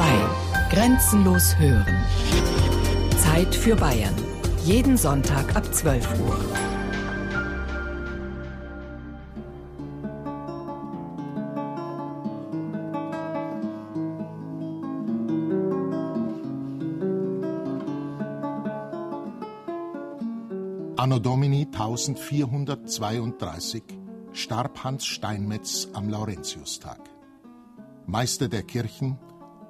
2. Grenzenlos hören. Zeit für Bayern. Jeden Sonntag ab 12 Uhr. Anno Domini 1432 starb Hans Steinmetz am Laurentiustag. Meister der Kirchen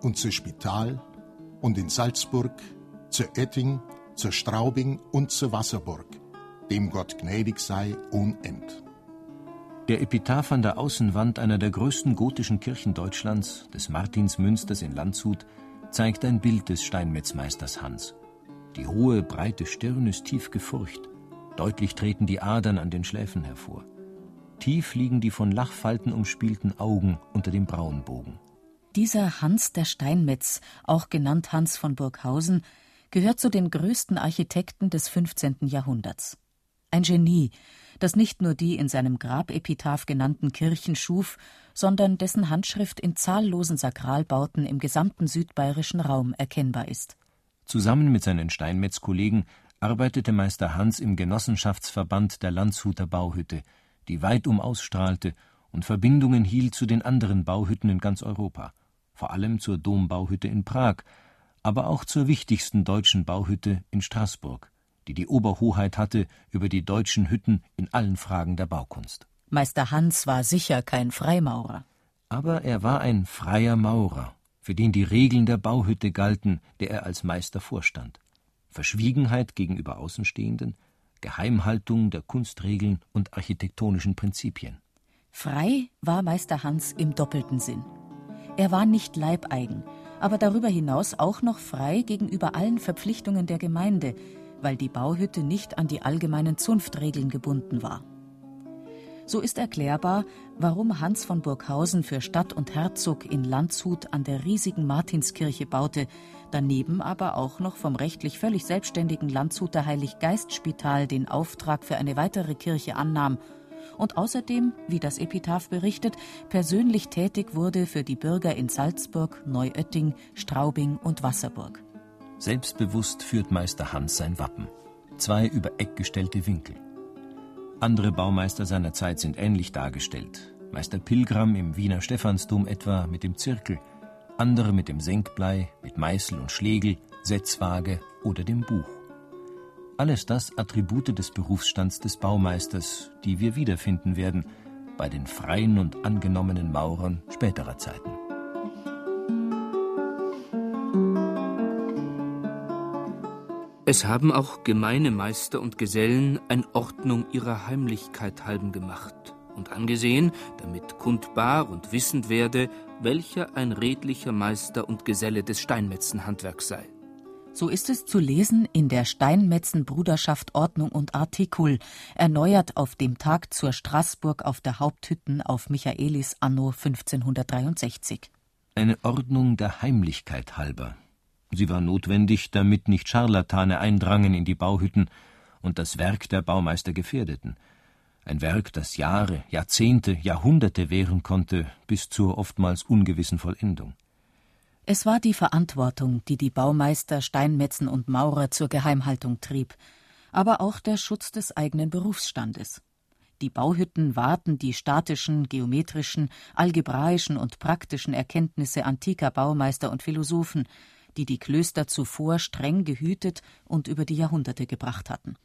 und zu Spital und in Salzburg, zu Oetting, zu Straubing und zu Wasserburg, dem Gott gnädig sei unend. Der Epitaph an der Außenwand einer der größten gotischen Kirchen Deutschlands, des Martinsmünsters in Landshut, zeigt ein Bild des Steinmetzmeisters Hans. Die hohe, breite Stirn ist tief gefurcht. Deutlich treten die Adern an den Schläfen hervor. Tief liegen die von Lachfalten umspielten Augen unter dem Braunbogen. Dieser Hans der Steinmetz, auch genannt Hans von Burghausen, gehört zu den größten Architekten des 15. Jahrhunderts. Ein Genie, das nicht nur die in seinem Grabepitaph genannten Kirchen schuf, sondern dessen Handschrift in zahllosen Sakralbauten im gesamten südbayerischen Raum erkennbar ist. Zusammen mit seinen Steinmetz-Kollegen arbeitete Meister Hans im Genossenschaftsverband der Landshuter Bauhütte, die weitum ausstrahlte und Verbindungen hielt zu den anderen Bauhütten in ganz Europa, vor allem zur Dombauhütte in Prag, aber auch zur wichtigsten deutschen Bauhütte in Straßburg, die die Oberhoheit hatte über die deutschen Hütten in allen Fragen der Baukunst. Meister Hans war sicher kein Freimaurer. Aber er war ein freier Maurer, für den die Regeln der Bauhütte galten, der er als Meister vorstand. Verschwiegenheit gegenüber Außenstehenden, Geheimhaltung der Kunstregeln und architektonischen Prinzipien. Frei war Meister Hans im doppelten Sinn. Er war nicht leibeigen, aber darüber hinaus auch noch frei gegenüber allen Verpflichtungen der Gemeinde, weil die Bauhütte nicht an die allgemeinen Zunftregeln gebunden war. So ist erklärbar, warum Hans von Burghausen für Stadt und Herzog in Landshut an der riesigen Martinskirche baute, daneben aber auch noch vom rechtlich völlig selbstständigen Landshuter Heiliggeistspital den Auftrag für eine weitere Kirche annahm und außerdem, wie das Epitaph berichtet, persönlich tätig wurde für die Bürger in Salzburg, Neuötting, Straubing und Wasserburg. Selbstbewusst führt Meister Hans sein Wappen. Zwei über Eck gestellte Winkel. Andere Baumeister seiner Zeit sind ähnlich dargestellt. Meister Pilgram im Wiener Stephansdom etwa mit dem Zirkel, andere mit dem Senkblei, mit Meißel und Schlegel, Setzwaage oder dem Buch. Alles das Attribute des Berufsstands des Baumeisters, die wir wiederfinden werden bei den freien und angenommenen Maurern späterer Zeiten. Es haben auch gemeine Meister und Gesellen ein Ordnung ihrer Heimlichkeit halben gemacht und angesehen, damit kundbar und wissend werde, welcher ein redlicher Meister und Geselle des Steinmetzenhandwerks sei. So ist es zu lesen in der Steinmetzen-Bruderschaft Ordnung und Artikul, erneuert auf dem Tag zur Straßburg auf der Haupthütten auf Michaelis anno 1563. Eine Ordnung der Heimlichkeit halber, Sie war notwendig, damit nicht Scharlatane eindrangen in die Bauhütten und das Werk der Baumeister gefährdeten. Ein Werk, das Jahre, Jahrzehnte, Jahrhunderte währen konnte, bis zur oftmals ungewissen Vollendung. Es war die Verantwortung, die die Baumeister, Steinmetzen und Maurer zur Geheimhaltung trieb, aber auch der Schutz des eigenen Berufsstandes. Die Bauhütten wahrten die statischen, geometrischen, algebraischen und praktischen Erkenntnisse antiker Baumeister und Philosophen, die die Klöster zuvor streng gehütet und über die Jahrhunderte gebracht hatten.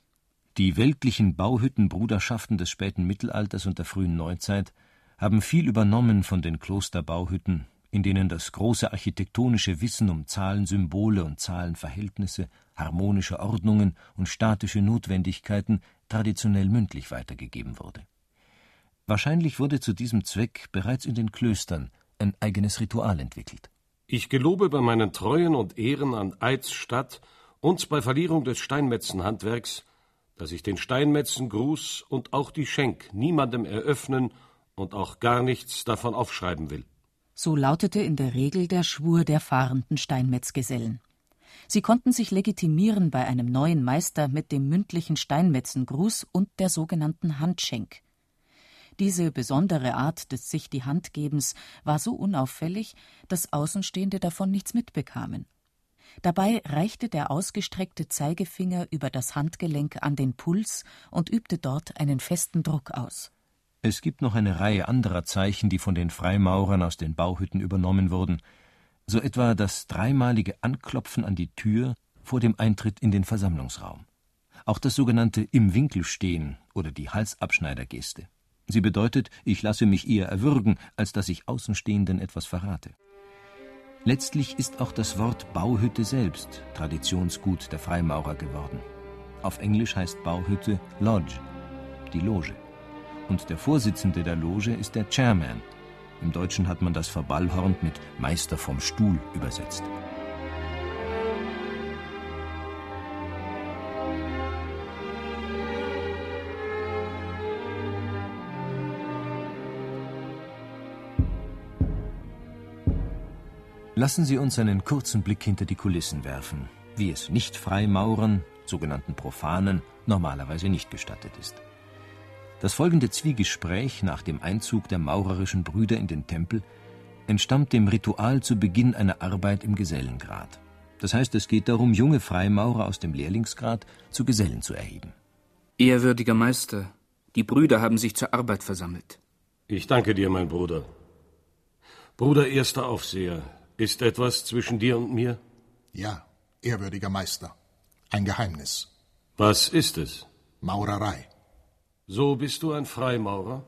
Die weltlichen Bauhüttenbruderschaften des späten Mittelalters und der frühen Neuzeit haben viel übernommen von den Klosterbauhütten, in denen das große architektonische Wissen um Zahlensymbole und Zahlenverhältnisse, harmonische Ordnungen und statische Notwendigkeiten traditionell mündlich weitergegeben wurde. Wahrscheinlich wurde zu diesem Zweck bereits in den Klöstern ein eigenes Ritual entwickelt. Ich gelobe bei meinen Treuen und Ehren an Eids Stadt und bei Verlierung des Steinmetzenhandwerks, dass ich den Steinmetzengruß und auch die Schenk niemandem eröffnen und auch gar nichts davon aufschreiben will. So lautete in der Regel der Schwur der fahrenden Steinmetzgesellen. Sie konnten sich legitimieren bei einem neuen Meister mit dem mündlichen Steinmetzengruß und der sogenannten Handschenk. Diese besondere Art des sich die Hand gebens war so unauffällig, dass Außenstehende davon nichts mitbekamen. Dabei reichte der ausgestreckte Zeigefinger über das Handgelenk an den Puls und übte dort einen festen Druck aus. Es gibt noch eine Reihe anderer Zeichen, die von den Freimaurern aus den Bauhütten übernommen wurden, so etwa das dreimalige Anklopfen an die Tür vor dem Eintritt in den Versammlungsraum. Auch das sogenannte im Winkel stehen oder die Halsabschneidergeste. Sie bedeutet, ich lasse mich eher erwürgen, als dass ich Außenstehenden etwas verrate. Letztlich ist auch das Wort Bauhütte selbst Traditionsgut der Freimaurer geworden. Auf Englisch heißt Bauhütte Lodge, die Loge. Und der Vorsitzende der Loge ist der Chairman. Im Deutschen hat man das verballhornt mit Meister vom Stuhl übersetzt. Lassen Sie uns einen kurzen Blick hinter die Kulissen werfen, wie es Nicht-Freimaurern, sogenannten Profanen, normalerweise nicht gestattet ist. Das folgende Zwiegespräch nach dem Einzug der maurerischen Brüder in den Tempel entstammt dem Ritual zu Beginn einer Arbeit im Gesellengrad. Das heißt, es geht darum, junge Freimaurer aus dem Lehrlingsgrad zu Gesellen zu erheben. Ehrwürdiger Meister, die Brüder haben sich zur Arbeit versammelt. Ich danke dir, mein Bruder. Bruder erster Aufseher, ist etwas zwischen dir und mir? Ja, ehrwürdiger Meister. Ein Geheimnis. Was ist es? Maurerei. So bist du ein Freimaurer?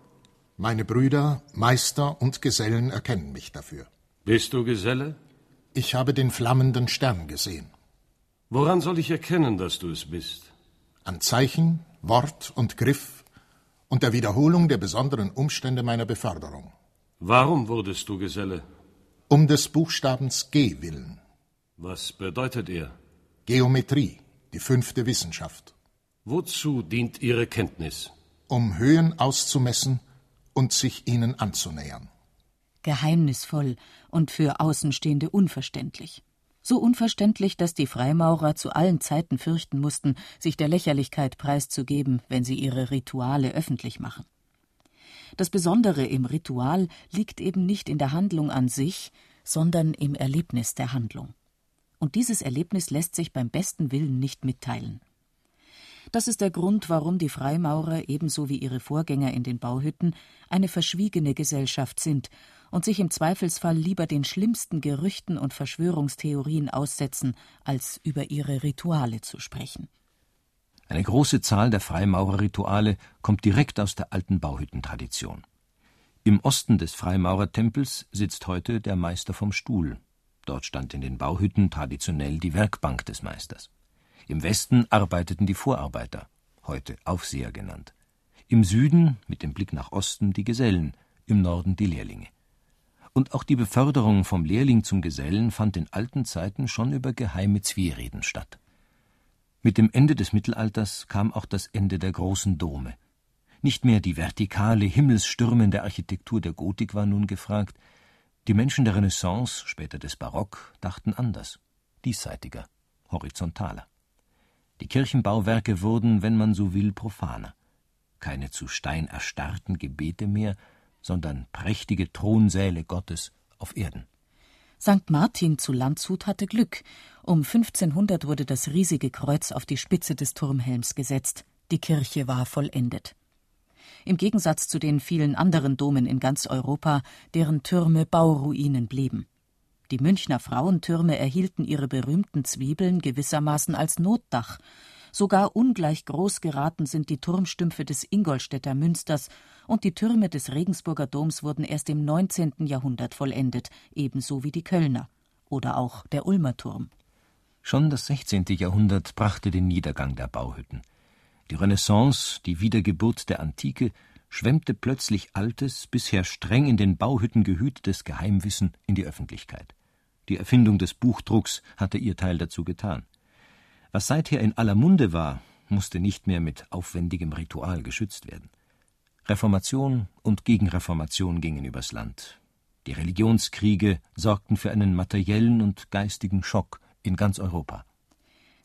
Meine Brüder, Meister und Gesellen erkennen mich dafür. Bist du Geselle? Ich habe den flammenden Stern gesehen. Woran soll ich erkennen, dass du es bist? An Zeichen, Wort und Griff und der Wiederholung der besonderen Umstände meiner Beförderung. Warum wurdest du Geselle? Um des Buchstabens G willen. Was bedeutet er? Geometrie, die fünfte Wissenschaft. Wozu dient ihre Kenntnis? Um Höhen auszumessen und sich ihnen anzunähern. Geheimnisvoll und für Außenstehende unverständlich. So unverständlich, dass die Freimaurer zu allen Zeiten fürchten mussten, sich der Lächerlichkeit preiszugeben, wenn sie ihre Rituale öffentlich machen. Das Besondere im Ritual liegt eben nicht in der Handlung an sich, sondern im Erlebnis der Handlung. Und dieses Erlebnis lässt sich beim besten Willen nicht mitteilen. Das ist der Grund, warum die Freimaurer ebenso wie ihre Vorgänger in den Bauhütten eine verschwiegene Gesellschaft sind und sich im Zweifelsfall lieber den schlimmsten Gerüchten und Verschwörungstheorien aussetzen, als über ihre Rituale zu sprechen. Eine große Zahl der Freimaurerrituale kommt direkt aus der alten Bauhüttentradition. Im Osten des Freimaurertempels sitzt heute der Meister vom Stuhl. Dort stand in den Bauhütten traditionell die Werkbank des Meisters. Im Westen arbeiteten die Vorarbeiter, heute Aufseher genannt. Im Süden, mit dem Blick nach Osten, die Gesellen, im Norden die Lehrlinge. Und auch die Beförderung vom Lehrling zum Gesellen fand in alten Zeiten schon über geheime Zwiereden statt. Mit dem Ende des Mittelalters kam auch das Ende der großen Dome. Nicht mehr die vertikale, himmelsstürmende Architektur der Gotik war nun gefragt. Die Menschen der Renaissance, später des Barock, dachten anders, diesseitiger, horizontaler. Die Kirchenbauwerke wurden, wenn man so will, profaner. Keine zu Stein erstarrten Gebete mehr, sondern prächtige Thronsäle Gottes auf Erden. St. Martin zu Landshut hatte Glück. Um 1500 wurde das riesige Kreuz auf die Spitze des Turmhelms gesetzt. Die Kirche war vollendet. Im Gegensatz zu den vielen anderen Domen in ganz Europa, deren Türme Bauruinen blieben. Die Münchner Frauentürme erhielten ihre berühmten Zwiebeln gewissermaßen als Notdach. Sogar ungleich groß geraten sind die Turmstümpfe des Ingolstädter Münsters und die Türme des Regensburger Doms wurden erst im 19. Jahrhundert vollendet, ebenso wie die Kölner oder auch der Ulmer Turm. Schon das 16. Jahrhundert brachte den Niedergang der Bauhütten. Die Renaissance, die Wiedergeburt der Antike, schwemmte plötzlich altes, bisher streng in den Bauhütten gehütetes Geheimwissen in die Öffentlichkeit. Die Erfindung des Buchdrucks hatte ihr Teil dazu getan. Was seither in aller Munde war, musste nicht mehr mit aufwendigem Ritual geschützt werden. Reformation und Gegenreformation gingen übers Land. Die Religionskriege sorgten für einen materiellen und geistigen Schock in ganz Europa.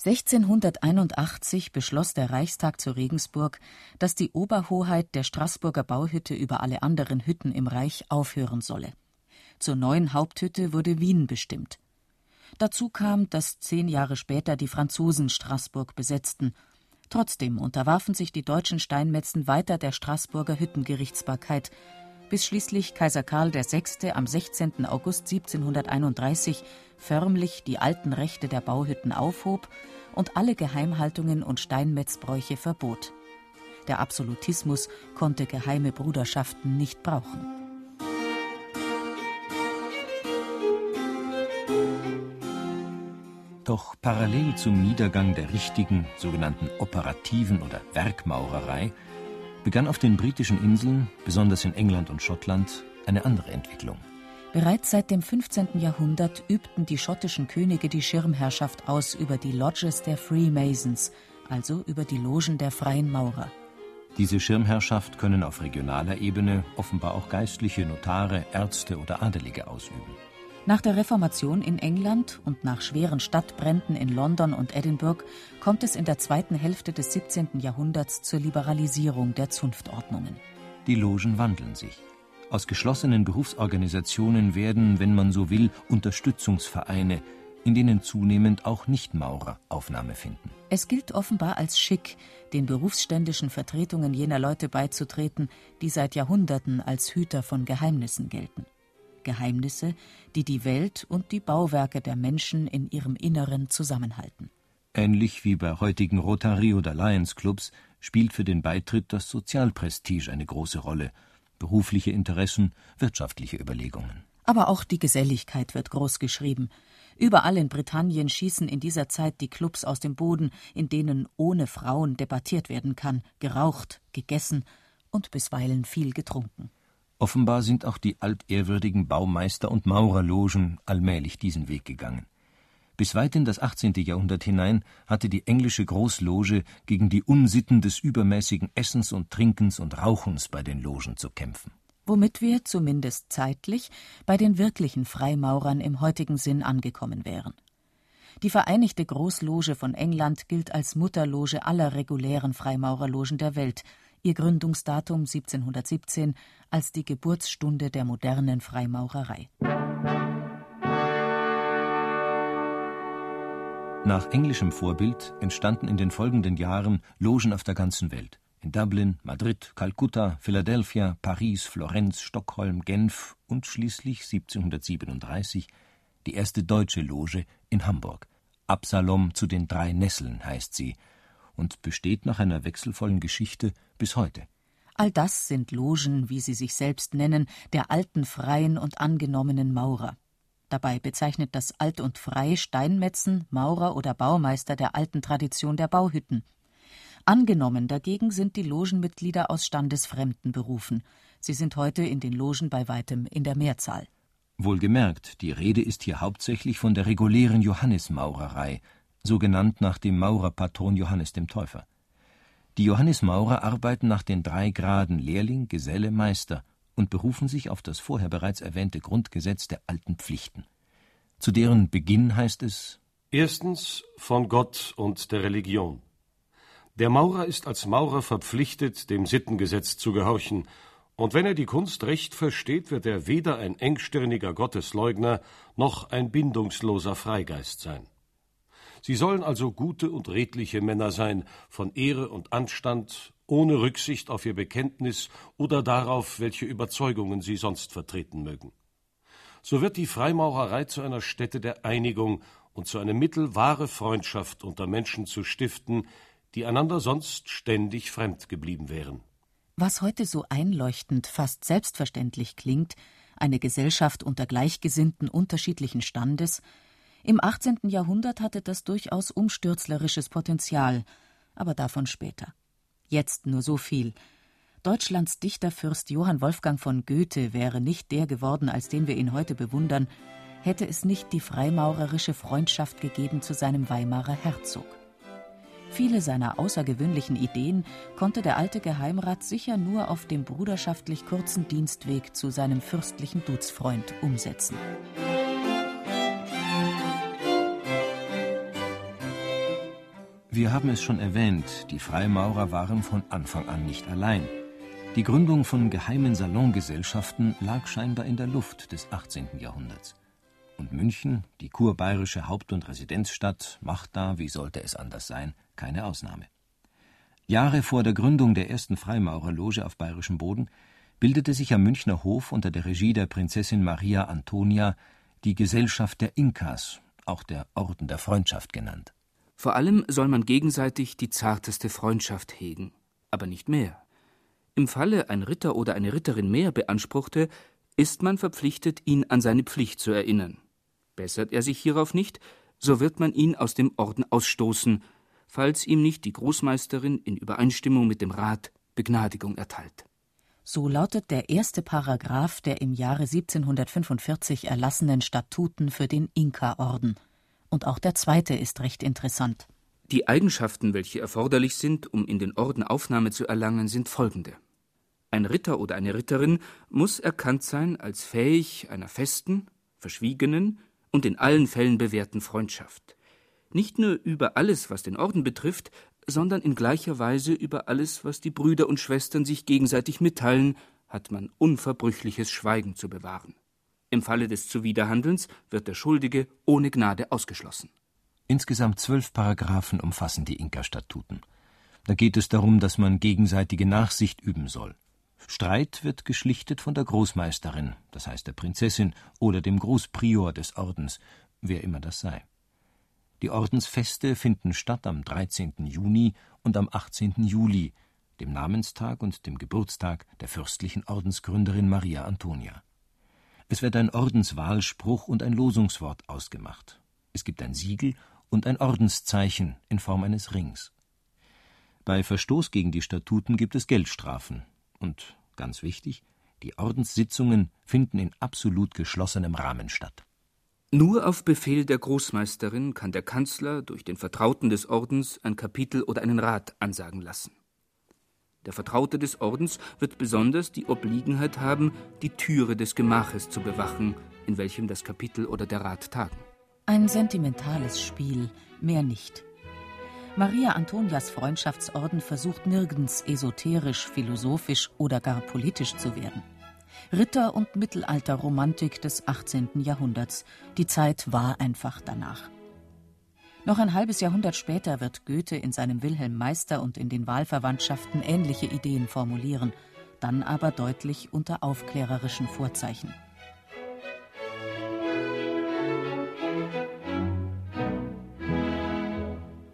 1681 beschloss der Reichstag zu Regensburg, dass die Oberhoheit der Straßburger Bauhütte über alle anderen Hütten im Reich aufhören solle. Zur neuen Haupthütte wurde Wien bestimmt. Dazu kam, dass zehn Jahre später die Franzosen Straßburg besetzten. Trotzdem unterwarfen sich die deutschen Steinmetzen weiter der Straßburger Hüttengerichtsbarkeit, bis schließlich Kaiser Karl VI. am 16. August 1731 förmlich die alten Rechte der Bauhütten aufhob und alle Geheimhaltungen und Steinmetzbräuche verbot. Der Absolutismus konnte geheime Bruderschaften nicht brauchen. Doch parallel zum Niedergang der richtigen, sogenannten operativen oder Werkmaurerei, begann auf den britischen Inseln, besonders in England und Schottland, eine andere Entwicklung. Bereits seit dem 15. Jahrhundert übten die schottischen Könige die Schirmherrschaft aus über die Lodges der Freemasons, also über die Logen der freien Maurer. Diese Schirmherrschaft können auf regionaler Ebene offenbar auch Geistliche, Notare, Ärzte oder Adelige ausüben. Nach der Reformation in England und nach schweren Stadtbränden in London und Edinburgh kommt es in der zweiten Hälfte des 17. Jahrhunderts zur Liberalisierung der Zunftordnungen. Die Logen wandeln sich. Aus geschlossenen Berufsorganisationen werden, wenn man so will, Unterstützungsvereine, in denen zunehmend auch Nichtmaurer Aufnahme finden. Es gilt offenbar als schick, den berufsständischen Vertretungen jener Leute beizutreten, die seit Jahrhunderten als Hüter von Geheimnissen gelten. Geheimnisse, die die Welt und die Bauwerke der Menschen in ihrem Inneren zusammenhalten. Ähnlich wie bei heutigen Rotary- oder Lions Clubs spielt für den Beitritt das Sozialprestige eine große Rolle – berufliche Interessen, wirtschaftliche Überlegungen. Aber auch die Geselligkeit wird groß geschrieben. Überall in Britannien schießen in dieser Zeit die Clubs aus dem Boden, in denen ohne Frauen debattiert werden kann, geraucht, gegessen und bisweilen viel getrunken. Offenbar sind auch die altehrwürdigen Baumeister- und Maurerlogen allmählich diesen Weg gegangen. Bis weit in das 18. Jahrhundert hinein hatte die englische Großloge gegen die Unsitten des übermäßigen Essens und Trinkens und Rauchens bei den Logen zu kämpfen. Womit wir, zumindest zeitlich, bei den wirklichen Freimaurern im heutigen Sinn angekommen wären. Die Vereinigte Großloge von England gilt als Mutterloge aller regulären Freimaurerlogen der Welt, ihr Gründungsdatum 1717 als die Geburtsstunde der modernen Freimaurerei. Nach englischem Vorbild entstanden in den folgenden Jahren Logen auf der ganzen Welt. In Dublin, Madrid, Kalkutta, Philadelphia, Paris, Florenz, Stockholm, Genf und schließlich 1737 die erste deutsche Loge in Hamburg. Absalom zu den drei Nesseln heißt sie und besteht nach einer wechselvollen Geschichte bis heute. All das sind Logen, wie sie sich selbst nennen, der alten freien und angenommenen Maurer. Dabei bezeichnet das Alt und Frei Steinmetzen, Maurer oder Baumeister der alten Tradition der Bauhütten. Angenommen dagegen sind die Logenmitglieder aus standesfremden Berufen. Sie sind heute in den Logen bei weitem in der Mehrzahl. Wohlgemerkt, die Rede ist hier hauptsächlich von der regulären Johannismaurerei, so genannt nach dem Maurerpatron Johannes dem Täufer. Die Johannismaurer arbeiten nach den drei Graden Lehrling, Geselle, Meister und berufen sich auf das vorher bereits erwähnte Grundgesetz der alten Pflichten. Zu deren Beginn heißt es Erstens von Gott und der Religion. Der Maurer ist als Maurer verpflichtet, dem Sittengesetz zu gehorchen, und wenn er die Kunst recht versteht, wird er weder ein engstirniger Gottesleugner noch ein bindungsloser Freigeist sein. Sie sollen also gute und redliche Männer sein, von Ehre und Anstand, ohne Rücksicht auf ihr Bekenntnis oder darauf, welche Überzeugungen sie sonst vertreten mögen. So wird die Freimaurerei zu einer Stätte der Einigung und zu einem Mittel, wahre Freundschaft unter Menschen zu stiften, die einander sonst ständig fremd geblieben wären. Was heute so einleuchtend, fast selbstverständlich klingt, eine Gesellschaft unter Gleichgesinnten unterschiedlichen Standes, im 18. Jahrhundert hatte das durchaus umstürzlerisches Potenzial, aber davon später. Jetzt nur so viel. Deutschlands Dichterfürst Johann Wolfgang von Goethe wäre nicht der geworden, als den wir ihn heute bewundern, hätte es nicht die freimaurerische Freundschaft gegeben zu seinem Weimarer Herzog. Viele seiner außergewöhnlichen Ideen konnte der alte Geheimrat sicher nur auf dem bruderschaftlich kurzen Dienstweg zu seinem fürstlichen Duzfreund umsetzen. Wir haben es schon erwähnt, die Freimaurer waren von Anfang an nicht allein. Die Gründung von geheimen Salongesellschaften lag scheinbar in der Luft des 18. Jahrhunderts. Und München, die kurbayerische Haupt- und Residenzstadt, macht da, wie sollte es anders sein, keine Ausnahme. Jahre vor der Gründung der ersten Freimaurerloge auf bayerischem Boden bildete sich am Münchner Hof unter der Regie der Prinzessin Maria Antonia die Gesellschaft der Inkas, auch der Orden der Freundschaft genannt. Vor allem soll man gegenseitig die zarteste Freundschaft hegen, aber nicht mehr. Im Falle ein Ritter oder eine Ritterin mehr beanspruchte, ist man verpflichtet, ihn an seine Pflicht zu erinnern. Bessert er sich hierauf nicht, so wird man ihn aus dem Orden ausstoßen, falls ihm nicht die Großmeisterin in Übereinstimmung mit dem Rat Begnadigung erteilt. So lautet der erste Paragraph der im Jahre 1745 erlassenen Statuten für den Inka-Orden. Und auch der zweite ist recht interessant. Die Eigenschaften, welche erforderlich sind, um in den Orden Aufnahme zu erlangen, sind folgende. Ein Ritter oder eine Ritterin muss erkannt sein als fähig einer festen, verschwiegenen und in allen Fällen bewährten Freundschaft. Nicht nur über alles, was den Orden betrifft, sondern in gleicher Weise über alles, was die Brüder und Schwestern sich gegenseitig mitteilen, hat man unverbrüchliches Schweigen zu bewahren. Im Falle des Zuwiderhandelns wird der Schuldige ohne Gnade ausgeschlossen. Insgesamt zwölf Paragraphen umfassen die Inka-Statuten. Da geht es darum, dass man gegenseitige Nachsicht üben soll. Streit wird geschlichtet von der Großmeisterin, das heißt der Prinzessin oder dem Großprior des Ordens, wer immer das sei. Die Ordensfeste finden statt am 13. Juni und am 18. Juli, dem Namenstag und dem Geburtstag der fürstlichen Ordensgründerin Maria Antonia. Es wird ein Ordenswahlspruch und ein Losungswort ausgemacht. Es gibt ein Siegel und ein Ordenszeichen in Form eines Rings. Bei Verstoß gegen die Statuten gibt es Geldstrafen. Und ganz wichtig, die Ordenssitzungen finden in absolut geschlossenem Rahmen statt. Nur auf Befehl der Großmeisterin kann der Kanzler durch den Vertrauten des Ordens ein Kapitel oder einen Rat ansagen lassen. Der Vertraute des Ordens wird besonders die Obliegenheit haben, die Türe des Gemaches zu bewachen, in welchem das Kapitel oder der Rat tagen. Ein sentimentales Spiel, mehr nicht. Maria Antonias Freundschaftsorden versucht nirgends esoterisch, philosophisch oder gar politisch zu werden. Ritter- und Mittelalterromantik des 18. Jahrhunderts. Die Zeit war einfach danach. Noch ein halbes Jahrhundert später wird Goethe in seinem Wilhelm Meister und in den Wahlverwandtschaften ähnliche Ideen formulieren, dann aber deutlich unter aufklärerischen Vorzeichen.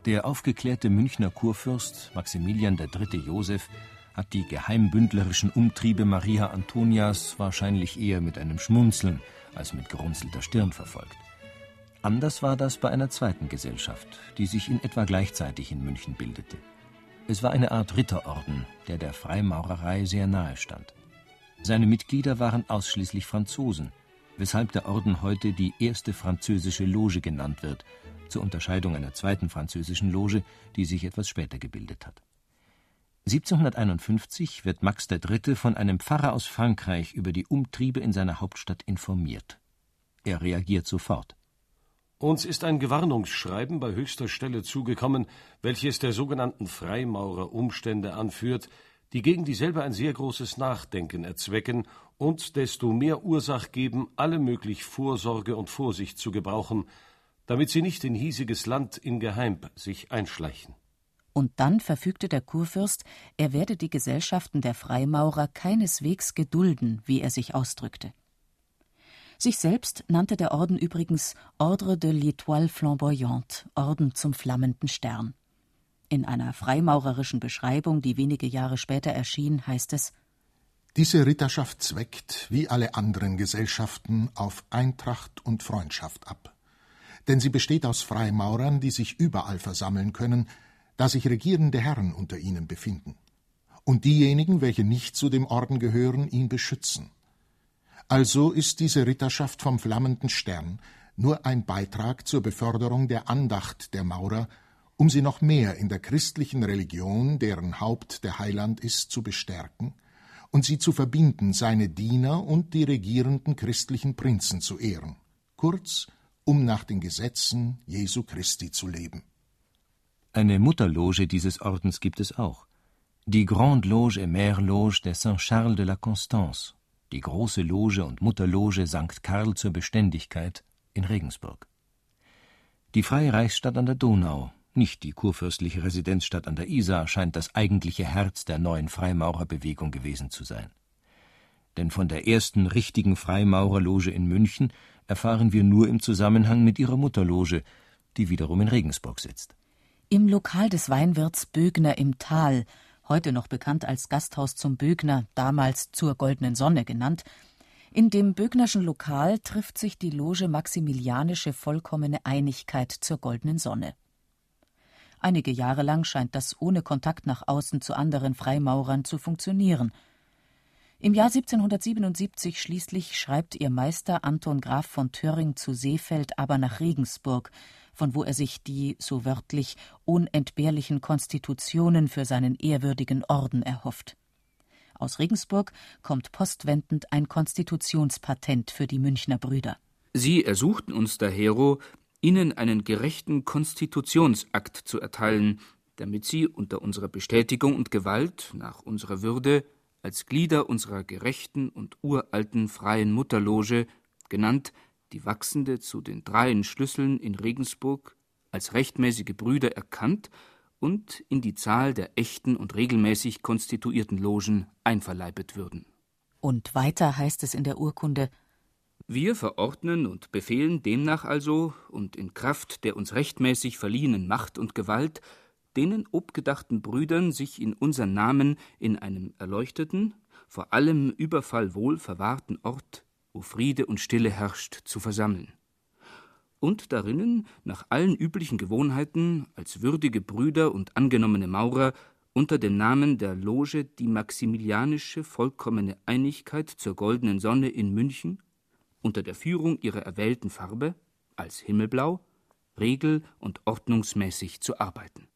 Der aufgeklärte Münchner Kurfürst Maximilian III. Joseph hat die geheimbündlerischen Umtriebe Maria Antonias wahrscheinlich eher mit einem Schmunzeln als mit gerunzelter Stirn verfolgt. Anders war das bei einer zweiten Gesellschaft, die sich in etwa gleichzeitig in München bildete. Es war eine Art Ritterorden, der der Freimaurerei sehr nahe stand. Seine Mitglieder waren ausschließlich Franzosen, weshalb der Orden heute die erste französische Loge genannt wird, zur Unterscheidung einer zweiten französischen Loge, die sich etwas später gebildet hat. 1751 wird Max III. von einem Pfarrer aus Frankreich über die Umtriebe in seiner Hauptstadt informiert. Er reagiert sofort. Uns ist ein Gewarnungsschreiben bei höchster Stelle zugekommen, welches der sogenannten Freimaurer Umstände anführt, die gegen dieselbe ein sehr großes Nachdenken erzwecken und desto mehr Ursach geben, alle möglich Vorsorge und Vorsicht zu gebrauchen, damit sie nicht in hiesiges Land in Geheim sich einschleichen. Und dann verfügte der Kurfürst, er werde die Gesellschaften der Freimaurer keineswegs gedulden, wie er sich ausdrückte. Sich selbst nannte der Orden übrigens Ordre de l'Étoile Flamboyante, Orden zum flammenden Stern. In einer freimaurerischen Beschreibung, die wenige Jahre später erschien, heißt es Diese Ritterschaft zweckt, wie alle anderen Gesellschaften, auf Eintracht und Freundschaft ab. Denn sie besteht aus Freimaurern, die sich überall versammeln können, da sich regierende Herren unter ihnen befinden, und diejenigen, welche nicht zu dem Orden gehören, ihn beschützen. Also ist diese Ritterschaft vom flammenden Stern nur ein Beitrag zur Beförderung der Andacht der Maurer, um sie noch mehr in der christlichen Religion, deren Haupt der Heiland ist, zu bestärken und sie zu verbinden, seine Diener und die regierenden christlichen Prinzen zu ehren, kurz, um nach den Gesetzen Jesu Christi zu leben. Eine Mutterloge dieses Ordens gibt es auch. Die Grande Loge et Mère Loge de Saint-Charles de la Constance, die große Loge und Mutterloge St. Karl zur Beständigkeit in Regensburg. Die Freie Reichsstadt an der Donau, nicht die kurfürstliche Residenzstadt an der Isar, scheint das eigentliche Herz der neuen Freimaurerbewegung gewesen zu sein. Denn von der ersten richtigen Freimaurerloge in München erfahren wir nur im Zusammenhang mit ihrer Mutterloge, die wiederum in Regensburg sitzt. Im Lokal des Weinwirts Bögner im Tal, heute noch bekannt als Gasthaus zum Bögner, damals zur Goldenen Sonne genannt, in dem Bögnerschen Lokal trifft sich die Loge Maximilianische Vollkommene Einigkeit zur Goldenen Sonne. Einige Jahre lang scheint das ohne Kontakt nach außen zu anderen Freimaurern zu funktionieren. Im Jahr 1777 schließlich schreibt ihr Meister Anton Graf von Töring zu Seefeld aber nach Regensburg, von wo er sich die, so wörtlich, unentbehrlichen Konstitutionen für seinen ehrwürdigen Orden erhofft. Aus Regensburg kommt postwendend ein Konstitutionspatent für die Münchner Brüder. Sie ersuchten uns dahero, ihnen einen gerechten Konstitutionsakt zu erteilen, damit sie unter unserer Bestätigung und Gewalt nach unserer Würde als Glieder unserer gerechten und uralten freien Mutterloge, genannt die wachsende zu den dreien Schlüsseln in Regensburg als rechtmäßige Brüder erkannt und in die Zahl der echten und regelmäßig konstituierten Logen einverleibet würden. Und weiter heißt es in der Urkunde Wir verordnen und befehlen demnach also und in Kraft der uns rechtmäßig verliehenen Macht und Gewalt denen obgedachten Brüdern sich in unseren Namen in einem erleuchteten, vor allem Überfall wohl verwahrten Ort wo Friede und Stille herrscht, zu versammeln. Und darinnen, nach allen üblichen Gewohnheiten, als würdige Brüder und angenommene Maurer, unter dem Namen der Loge die Maximilianische vollkommene Einigkeit zur goldenen Sonne in München, unter der Führung ihrer erwählten Farbe, als Himmelblau, regel- und ordnungsmäßig zu arbeiten.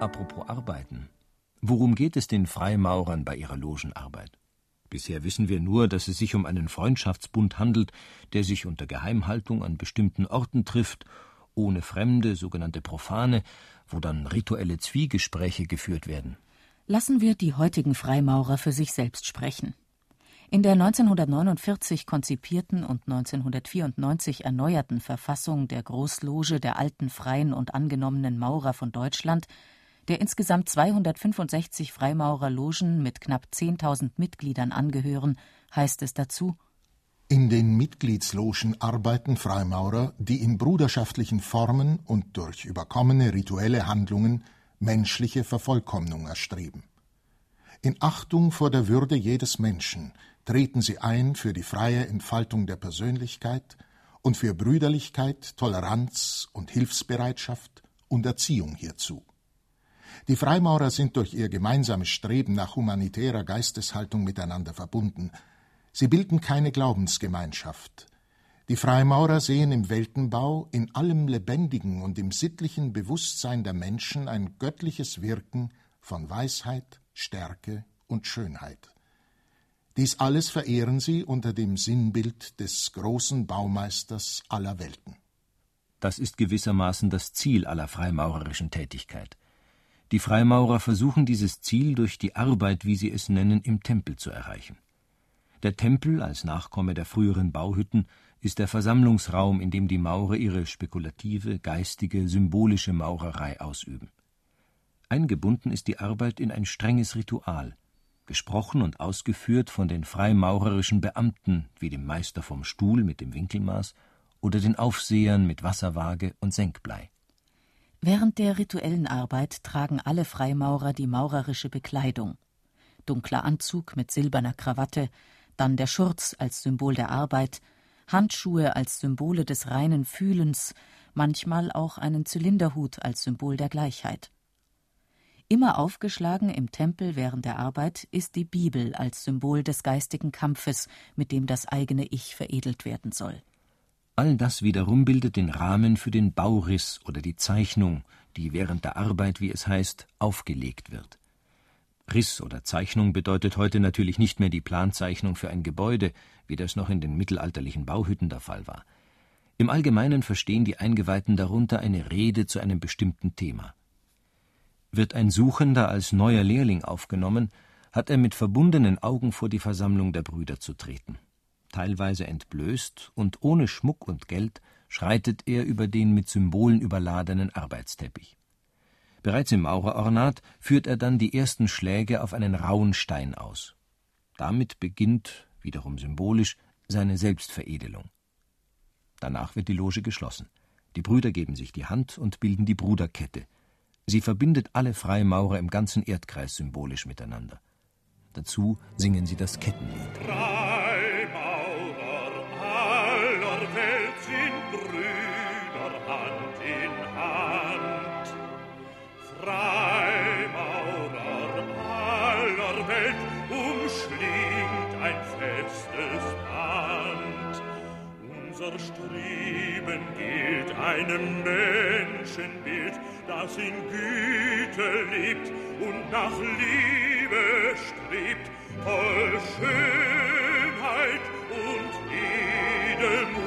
Apropos Arbeiten. Worum geht es den Freimaurern bei ihrer Logenarbeit? Bisher wissen wir nur, dass es sich um einen Freundschaftsbund handelt, der sich unter Geheimhaltung an bestimmten Orten trifft, ohne Fremde, sogenannte Profane, wo dann rituelle Zwiegespräche geführt werden. Lassen wir die heutigen Freimaurer für sich selbst sprechen. In der 1949 konzipierten und 1994 erneuerten Verfassung der Großloge der alten freien und angenommenen Maurer von Deutschland der insgesamt 265 Freimaurerlogen mit knapp 10.000 Mitgliedern angehören, heißt es dazu: In den Mitgliedslogen arbeiten Freimaurer, die in bruderschaftlichen Formen und durch überkommene rituelle Handlungen menschliche Vervollkommnung erstreben. In Achtung vor der Würde jedes Menschen treten sie ein für die freie Entfaltung der Persönlichkeit und für Brüderlichkeit, Toleranz und Hilfsbereitschaft und Erziehung hierzu. Die Freimaurer sind durch ihr gemeinsames Streben nach humanitärer Geisteshaltung miteinander verbunden. Sie bilden keine Glaubensgemeinschaft. Die Freimaurer sehen im Weltenbau, in allem Lebendigen und im sittlichen Bewusstsein der Menschen ein göttliches Wirken von Weisheit, Stärke und Schönheit. Dies alles verehren sie unter dem Sinnbild des großen Baumeisters aller Welten. Das ist gewissermaßen das Ziel aller freimaurerischen Tätigkeit. Die Freimaurer versuchen dieses Ziel durch die Arbeit, wie sie es nennen, im Tempel zu erreichen. Der Tempel als Nachkomme der früheren Bauhütten ist der Versammlungsraum, in dem die Maurer ihre spekulative, geistige, symbolische Maurerei ausüben. Eingebunden ist die Arbeit in ein strenges Ritual, gesprochen und ausgeführt von den freimaurerischen Beamten wie dem Meister vom Stuhl mit dem Winkelmaß oder den Aufsehern mit Wasserwaage und Senkblei. Während der rituellen Arbeit tragen alle Freimaurer die maurerische Bekleidung. Dunkler Anzug mit silberner Krawatte, dann der Schurz als Symbol der Arbeit, Handschuhe als Symbole des reinen Fühlens, manchmal auch einen Zylinderhut als Symbol der Gleichheit. Immer aufgeschlagen im Tempel während der Arbeit ist die Bibel als Symbol des geistigen Kampfes, mit dem das eigene Ich veredelt werden soll. All das wiederum bildet den Rahmen für den Bauriss oder die Zeichnung, die während der Arbeit, wie es heißt, aufgelegt wird. Riss oder Zeichnung bedeutet heute natürlich nicht mehr die Planzeichnung für ein Gebäude, wie das noch in den mittelalterlichen Bauhütten der Fall war. Im Allgemeinen verstehen die Eingeweihten darunter eine Rede zu einem bestimmten Thema. Wird ein Suchender als neuer Lehrling aufgenommen, hat er mit verbundenen Augen vor die Versammlung der Brüder zu treten. Teilweise entblößt und ohne Schmuck und Geld schreitet er über den mit Symbolen überladenen Arbeitsteppich. Bereits im Maurerornat führt er dann die ersten Schläge auf einen rauen Stein aus. Damit beginnt, wiederum symbolisch, seine Selbstveredelung. Danach wird die Loge geschlossen. Die Brüder geben sich die Hand und bilden die Bruderkette. Sie verbindet alle Freimaurer im ganzen Erdkreis symbolisch miteinander. Dazu singen sie das Kettenlied. Welt sind Brüder Hand in Hand. Freimaurer aller Welt umschlingt ein festes Band. Unser Streben gilt einem Menschenbild, das in Güte lebt und nach Liebe strebt, voll Schönheit und Edelmut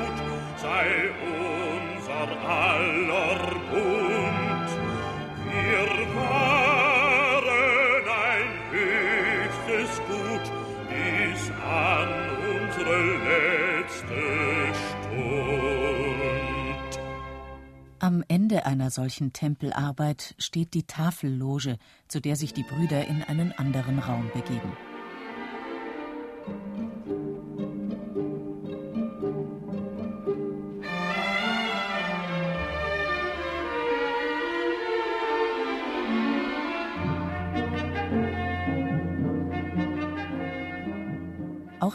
sei unser aller Bund. Wir waren ein höchstes Gut bis an unsere letzte Stund. Am Ende einer solchen Tempelarbeit steht die Tafelloge, zu der sich die Brüder in einen anderen Raum begeben.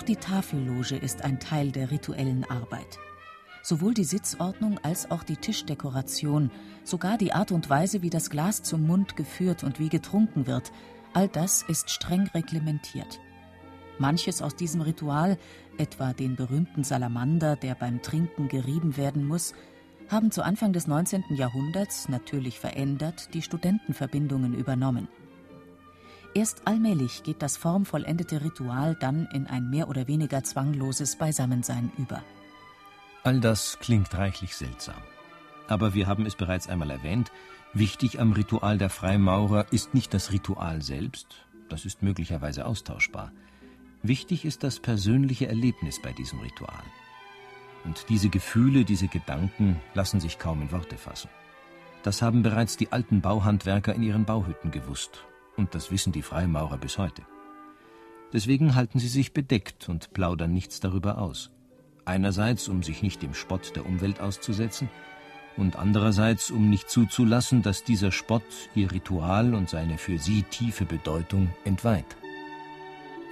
Auch die Tafelloge ist ein Teil der rituellen Arbeit. Sowohl die Sitzordnung als auch die Tischdekoration, sogar die Art und Weise, wie das Glas zum Mund geführt und wie getrunken wird, all das ist streng reglementiert. Manches aus diesem Ritual, etwa den berühmten Salamander, der beim Trinken gerieben werden muss, haben zu Anfang des 19. Jahrhunderts, natürlich verändert, die Studentenverbindungen übernommen. Erst allmählich geht das formvollendete Ritual dann in ein mehr oder weniger zwangloses Beisammensein über. All das klingt reichlich seltsam. Aber wir haben es bereits einmal erwähnt, wichtig am Ritual der Freimaurer ist nicht das Ritual selbst, das ist möglicherweise austauschbar. Wichtig ist das persönliche Erlebnis bei diesem Ritual. Und diese Gefühle, diese Gedanken lassen sich kaum in Worte fassen. Das haben bereits die alten Bauhandwerker in ihren Bauhütten gewusst, und das wissen die Freimaurer bis heute. Deswegen halten sie sich bedeckt und plaudern nichts darüber aus. Einerseits, um sich nicht dem Spott der Umwelt auszusetzen, und andererseits, um nicht zuzulassen, dass dieser Spott ihr Ritual und seine für sie tiefe Bedeutung entweiht.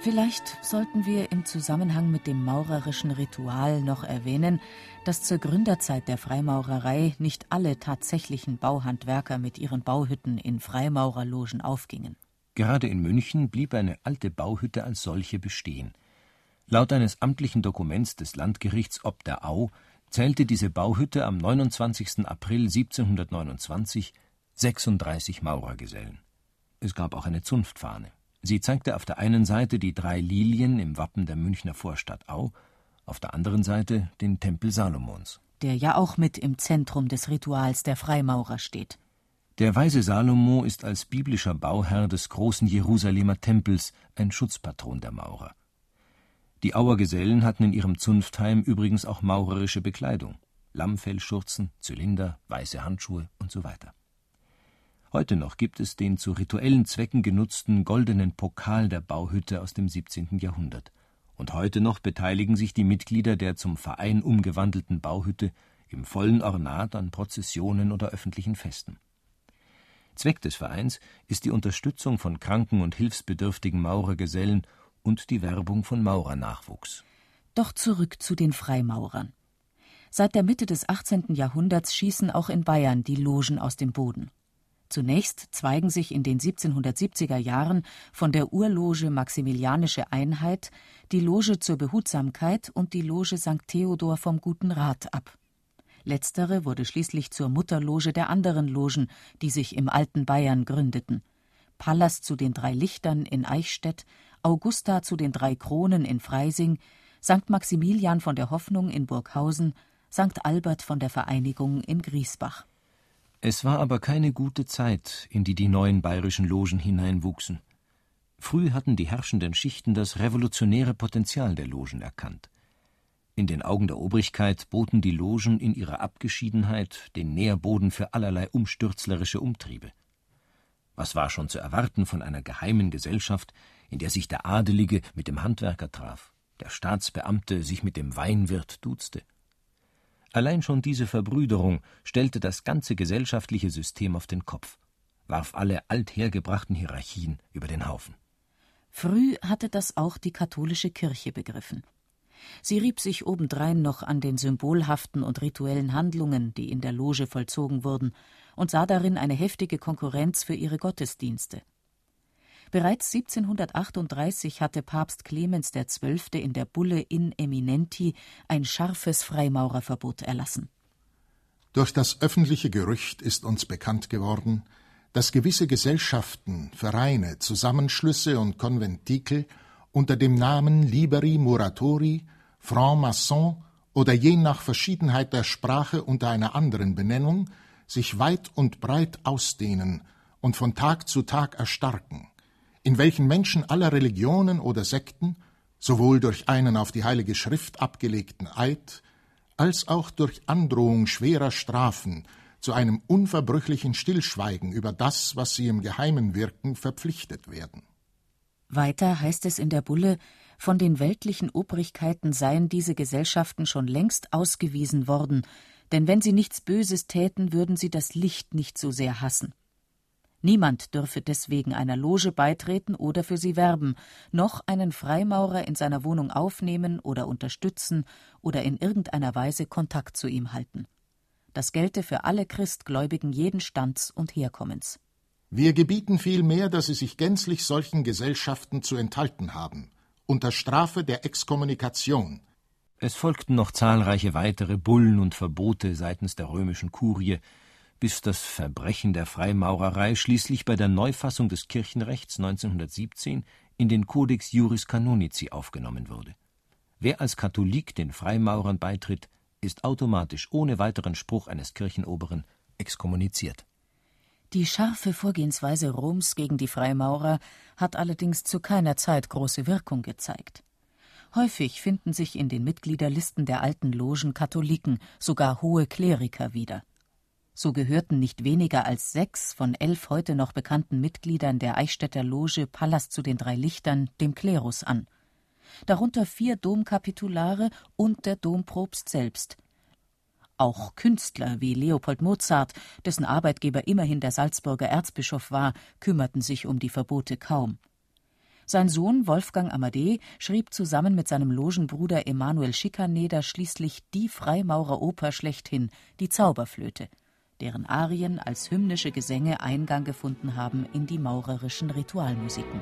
Vielleicht sollten wir im Zusammenhang mit dem maurerischen Ritual noch erwähnen, dass zur Gründerzeit der Freimaurerei nicht alle tatsächlichen Bauhandwerker mit ihren Bauhütten in Freimaurerlogen aufgingen. Gerade in München blieb eine alte Bauhütte als solche bestehen. Laut eines amtlichen Dokuments des Landgerichts Ob der Au zählte diese Bauhütte am 29. April 1729 36 Maurergesellen. Es gab auch eine Zunftfahne. Sie zeigte auf der einen Seite die drei Lilien im Wappen der Münchner Vorstadt Au, auf der anderen Seite den Tempel Salomons. Der ja auch mit im Zentrum des Rituals der Freimaurer steht. Der weise Salomo ist als biblischer Bauherr des großen Jerusalemer Tempels ein Schutzpatron der Maurer. Die Auer Gesellen hatten in ihrem Zunftheim übrigens auch maurerische Bekleidung: Lammfellschurzen, Zylinder, weiße Handschuhe und so weiter. Heute noch gibt es den zu rituellen Zwecken genutzten goldenen Pokal der Bauhütte aus dem 17. Jahrhundert. Und heute noch beteiligen sich die Mitglieder der zum Verein umgewandelten Bauhütte im vollen Ornat an Prozessionen oder öffentlichen Festen. Zweck des Vereins ist die Unterstützung von kranken und hilfsbedürftigen Maurergesellen und die Werbung von Maurernachwuchs. Doch zurück zu den Freimaurern. Seit der Mitte des 18. Jahrhunderts schießen auch in Bayern die Logen aus dem Boden. Zunächst zweigen sich in den 1770er Jahren von der Urloge Maximilianische Einheit die Loge zur Behutsamkeit und die Loge St. Theodor vom Guten Rat ab. Letztere wurde schließlich zur Mutterloge der anderen Logen, die sich im alten Bayern gründeten. Pallas zu den drei Lichtern in Eichstätt, Augusta zu den drei Kronen in Freising, St. Maximilian von der Hoffnung in Burghausen, St. Albert von der Vereinigung in Griesbach. Es war aber keine gute Zeit, in die die neuen bayerischen Logen hineinwuchsen. Früh hatten die herrschenden Schichten das revolutionäre Potenzial der Logen erkannt. In den Augen der Obrigkeit boten die Logen in ihrer Abgeschiedenheit den Nährboden für allerlei umstürzlerische Umtriebe. Was war schon zu erwarten von einer geheimen Gesellschaft, in der sich der Adelige mit dem Handwerker traf, der Staatsbeamte sich mit dem Weinwirt duzte? Allein schon diese Verbrüderung stellte das ganze gesellschaftliche System auf den Kopf, warf alle althergebrachten Hierarchien über den Haufen. Früh hatte das auch die katholische Kirche begriffen. Sie rieb sich obendrein noch an den symbolhaften und rituellen Handlungen, die in der Loge vollzogen wurden, und sah darin eine heftige Konkurrenz für ihre Gottesdienste. Bereits 1738 hatte Papst Clemens XII. in der Bulle In Eminenti ein scharfes Freimaurerverbot erlassen. Durch das öffentliche Gerücht ist uns bekannt geworden, dass gewisse Gesellschaften, Vereine, Zusammenschlüsse und Konventikel unter dem Namen Liberi Muratori, Franc-Maçon oder je nach Verschiedenheit der Sprache unter einer anderen Benennung sich weit und breit ausdehnen und von Tag zu Tag erstarken, in welchen Menschen aller Religionen oder Sekten, sowohl durch einen auf die Heilige Schrift abgelegten Eid, als auch durch Androhung schwerer Strafen zu einem unverbrüchlichen Stillschweigen über das, was sie im Geheimen wirken, verpflichtet werden. Weiter heißt es in der Bulle, von den weltlichen Obrigkeiten seien diese Gesellschaften schon längst ausgewiesen worden, denn wenn sie nichts Böses täten, würden sie das Licht nicht so sehr hassen. Niemand dürfe deswegen einer Loge beitreten oder für sie werben, noch einen Freimaurer in seiner Wohnung aufnehmen oder unterstützen oder in irgendeiner Weise Kontakt zu ihm halten. Das gelte für alle Christgläubigen jeden Stands und Herkommens. Wir gebieten vielmehr, dass sie sich gänzlich solchen Gesellschaften zu enthalten haben, unter Strafe der Exkommunikation. Es folgten noch zahlreiche weitere Bullen und Verbote seitens der römischen Kurie, bis das Verbrechen der Freimaurerei schließlich bei der Neufassung des Kirchenrechts 1917 in den Codex Juris Canonici aufgenommen wurde. Wer als Katholik den Freimaurern beitritt, ist automatisch ohne weiteren Spruch eines Kirchenoberen exkommuniziert. Die scharfe Vorgehensweise Roms gegen die Freimaurer hat allerdings zu keiner Zeit große Wirkung gezeigt. Häufig finden sich in den Mitgliederlisten der alten Logen Katholiken, sogar hohe Kleriker wieder. So gehörten nicht weniger als sechs von elf heute noch bekannten Mitgliedern der Eichstätter Loge Palast zu den drei Lichtern dem Klerus an. Darunter vier Domkapitulare und der Dompropst selbst, auch Künstler wie Leopold Mozart, dessen Arbeitgeber immerhin der Salzburger Erzbischof war, kümmerten sich um die Verbote kaum. Sein Sohn Wolfgang Amadee schrieb zusammen mit seinem Logenbruder Emanuel Schikaneder schließlich die Freimaureroper schlechthin, die Zauberflöte, deren Arien als hymnische Gesänge Eingang gefunden haben in die maurerischen Ritualmusiken.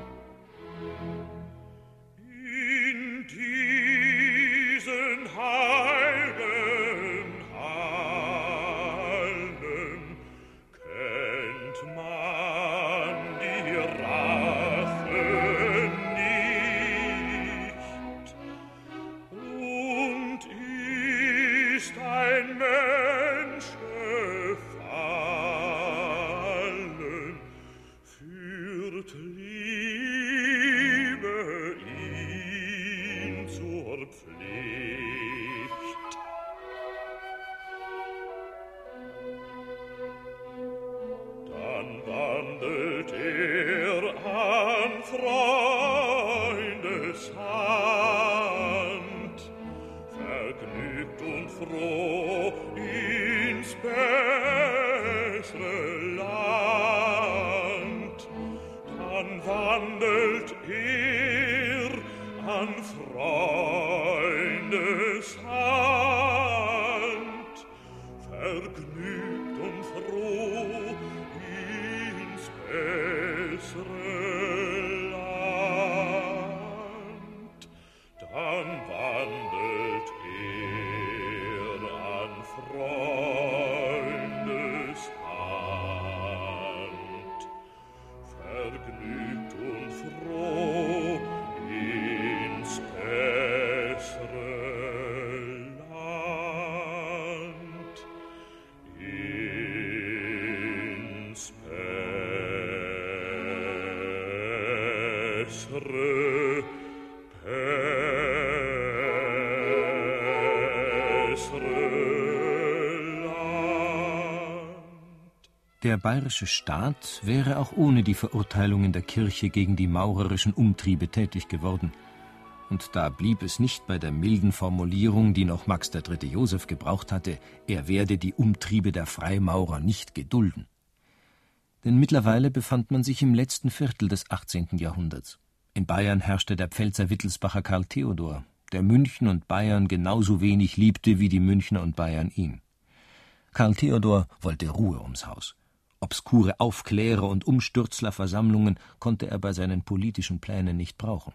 Der bayerische Staat wäre auch ohne die Verurteilungen der Kirche gegen die maurerischen Umtriebe tätig geworden. Und da blieb es nicht bei der milden Formulierung, die noch Max III. Joseph gebraucht hatte, er werde die Umtriebe der Freimaurer nicht gedulden. Denn mittlerweile befand man sich im letzten Viertel des 18. Jahrhunderts. In Bayern herrschte der Pfälzer Wittelsbacher Karl Theodor, der München und Bayern genauso wenig liebte wie die Münchner und Bayern ihn. Karl Theodor wollte Ruhe ums Haus. Obskure Aufklärer und Umstürzlerversammlungen konnte er bei seinen politischen Plänen nicht brauchen.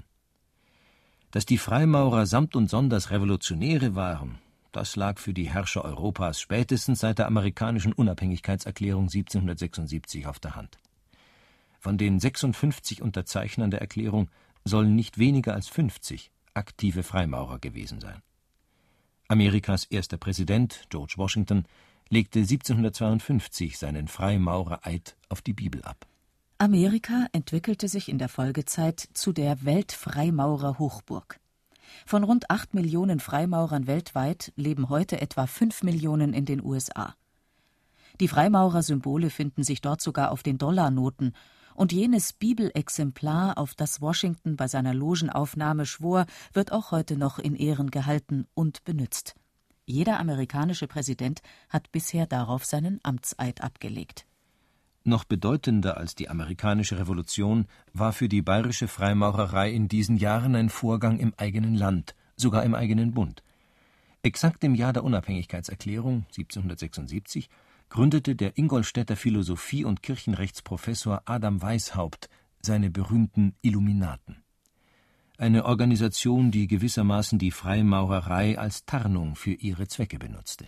Dass die Freimaurer samt und sonders Revolutionäre waren, das lag für die Herrscher Europas spätestens seit der amerikanischen Unabhängigkeitserklärung 1776 auf der Hand. Von den 56 Unterzeichnern der Erklärung sollen nicht weniger als 50 aktive Freimaurer gewesen sein. Amerikas erster Präsident, George Washington, legte 1752 seinen Freimaurereid auf die Bibel ab. Amerika entwickelte sich in der Folgezeit zu der Weltfreimaurer-Hochburg. Von rund acht Millionen Freimaurern weltweit leben heute etwa fünf Millionen in den USA. Die Freimaurer-Symbole finden sich dort sogar auf den Dollarnoten, und jenes Bibelexemplar, auf das Washington bei seiner Logenaufnahme schwor, wird auch heute noch in Ehren gehalten und benützt. Jeder amerikanische Präsident hat bisher darauf seinen Amtseid abgelegt. Noch bedeutender als die amerikanische Revolution war für die bayerische Freimaurerei in diesen Jahren ein Vorgang im eigenen Land, sogar im eigenen Bund. Exakt im Jahr der Unabhängigkeitserklärung 1776 gründete der Ingolstädter Philosophie- und Kirchenrechtsprofessor Adam Weishaupt seine berühmten Illuminaten eine Organisation, die gewissermaßen die Freimaurerei als Tarnung für ihre Zwecke benutzte.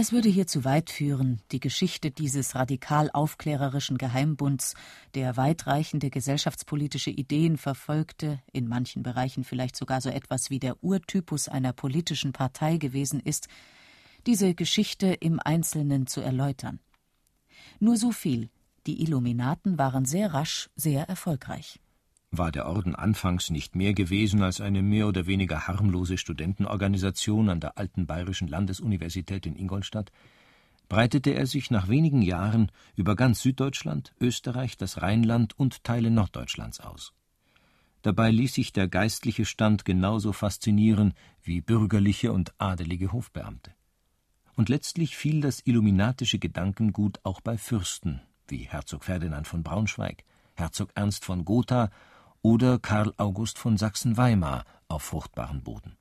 Es würde hier zu weit führen, die Geschichte dieses radikal aufklärerischen Geheimbunds, der weitreichende gesellschaftspolitische Ideen verfolgte, in manchen Bereichen vielleicht sogar so etwas wie der Urtypus einer politischen Partei gewesen ist, diese Geschichte im Einzelnen zu erläutern. Nur so viel, die Illuminaten waren sehr rasch sehr erfolgreich. War der Orden anfangs nicht mehr gewesen als eine mehr oder weniger harmlose Studentenorganisation an der alten Bayerischen Landesuniversität in Ingolstadt, breitete er sich nach wenigen Jahren über ganz Süddeutschland, Österreich, das Rheinland und Teile Norddeutschlands aus. Dabei ließ sich der geistliche Stand genauso faszinieren wie bürgerliche und adelige Hofbeamte. Und letztlich fiel das illuminatische Gedankengut auch bei Fürsten wie Herzog Ferdinand von Braunschweig, Herzog Ernst von Gotha oder Karl August von Sachsen-Weimar auf fruchtbaren Boden.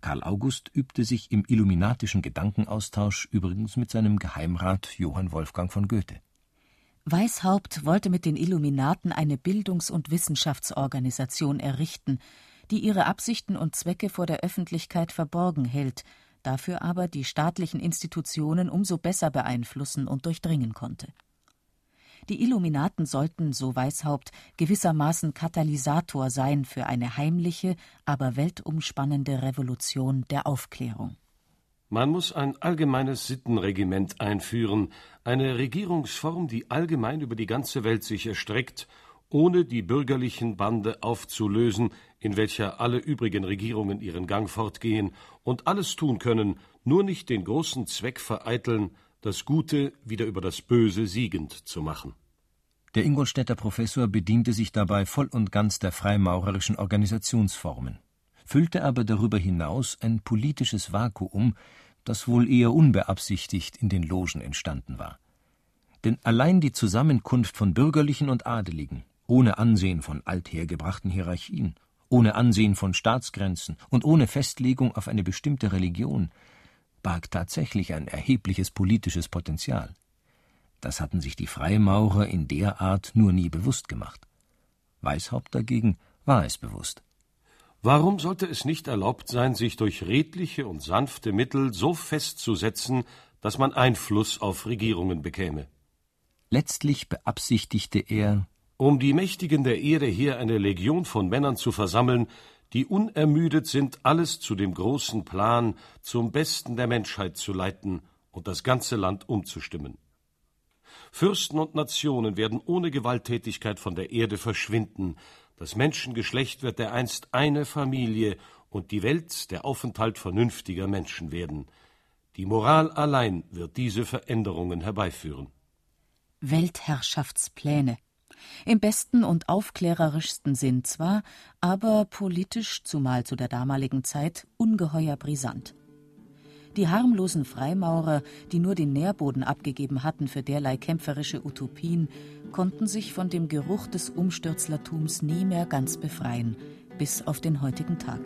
Karl August übte sich im illuminatischen Gedankenaustausch übrigens mit seinem Geheimrat Johann Wolfgang von Goethe. Weishaupt wollte mit den Illuminaten eine Bildungs- und Wissenschaftsorganisation errichten, die ihre Absichten und Zwecke vor der Öffentlichkeit verborgen hält, dafür aber die staatlichen Institutionen umso besser beeinflussen und durchdringen konnte. Die Illuminaten sollten, so Weishaupt, gewissermaßen Katalysator sein für eine heimliche, aber weltumspannende Revolution der Aufklärung. Man muss ein allgemeines Sittenregiment einführen, eine Regierungsform, die allgemein über die ganze Welt sich erstreckt, ohne die bürgerlichen Bande aufzulösen, in welcher alle übrigen Regierungen ihren Gang fortgehen und alles tun können, nur nicht den großen Zweck vereiteln, das Gute wieder über das Böse siegend zu machen. Der Ingolstädter Professor bediente sich dabei voll und ganz der freimaurerischen Organisationsformen, füllte aber darüber hinaus ein politisches Vakuum, das wohl eher unbeabsichtigt in den Logen entstanden war. Denn allein die Zusammenkunft von Bürgerlichen und Adeligen, ohne Ansehen von althergebrachten Hierarchien, ohne Ansehen von Staatsgrenzen und ohne Festlegung auf eine bestimmte Religion, barg tatsächlich ein erhebliches politisches Potenzial. Das hatten sich die Freimaurer in der Art nur nie bewusst gemacht. Weishaupt dagegen war es bewusst. Warum sollte es nicht erlaubt sein, sich durch redliche und sanfte Mittel so festzusetzen, dass man Einfluss auf Regierungen bekäme? Letztlich beabsichtigte er, um die Mächtigen der Erde hier eine Legion von Männern zu versammeln, die unermüdet sind, alles zu dem großen Plan zum Besten der Menschheit zu leiten und das ganze Land umzustimmen. Fürsten und Nationen werden ohne Gewalttätigkeit von der Erde verschwinden, Das Menschengeschlecht wird dereinst eine Familie und die Welt der Aufenthalt vernünftiger Menschen werden. Die Moral allein wird diese Veränderungen herbeiführen. Weltherrschaftspläne. Im besten und aufklärerischsten Sinn zwar, aber politisch, zumal zu der damaligen Zeit, ungeheuer brisant. Die harmlosen Freimaurer, die nur den Nährboden abgegeben hatten für derlei kämpferische Utopien, konnten sich von dem Geruch des Umstürzlertums nie mehr ganz befreien, bis auf den heutigen Tag.